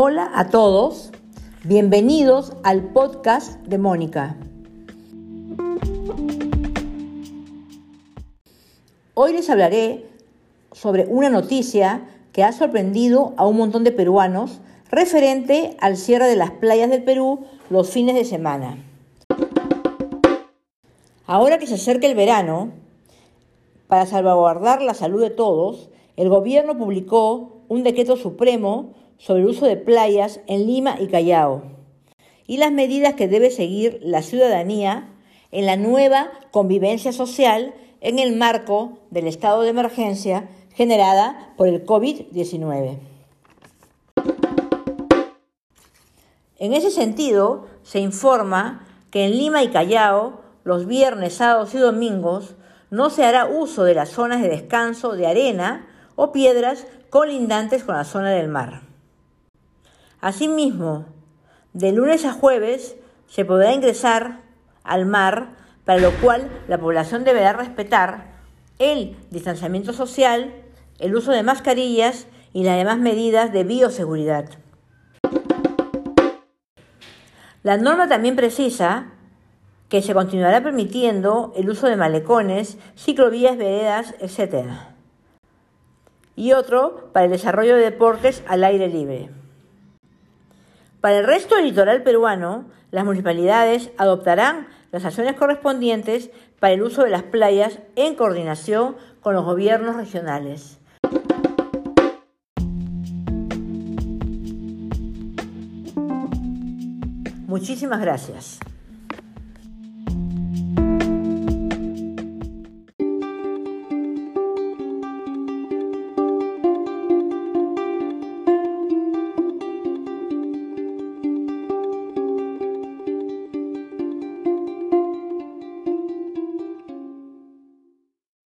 Hola a todos, bienvenidos al podcast de Mónica. Hoy les hablaré sobre una noticia que ha sorprendido a un montón de peruanos referente al cierre de las playas del Perú los fines de semana. Ahora que se acerca el verano, para salvaguardar la salud de todos, el gobierno publicó un decreto supremo sobre el uso de playas en Lima y Callao y las medidas que debe seguir la ciudadanía en la nueva convivencia social en el marco del estado de emergencia generada por el COVID-19. En ese sentido, se informa que en Lima y Callao, los viernes, sábados y domingos, no se hará uso de las zonas de descanso de arena o piedras colindantes con la zona del mar. Asimismo, de lunes a jueves se podrá ingresar al mar, para lo cual la población deberá respetar el distanciamiento social, el uso de mascarillas y las demás medidas de bioseguridad. La norma también precisa que se continuará permitiendo el uso de malecones, ciclovías, veredas, etc. Y otro para el desarrollo de deportes al aire libre. Para el resto del litoral peruano, las municipalidades adoptarán las acciones correspondientes para el uso de las playas en coordinación con los gobiernos regionales. Muchísimas gracias.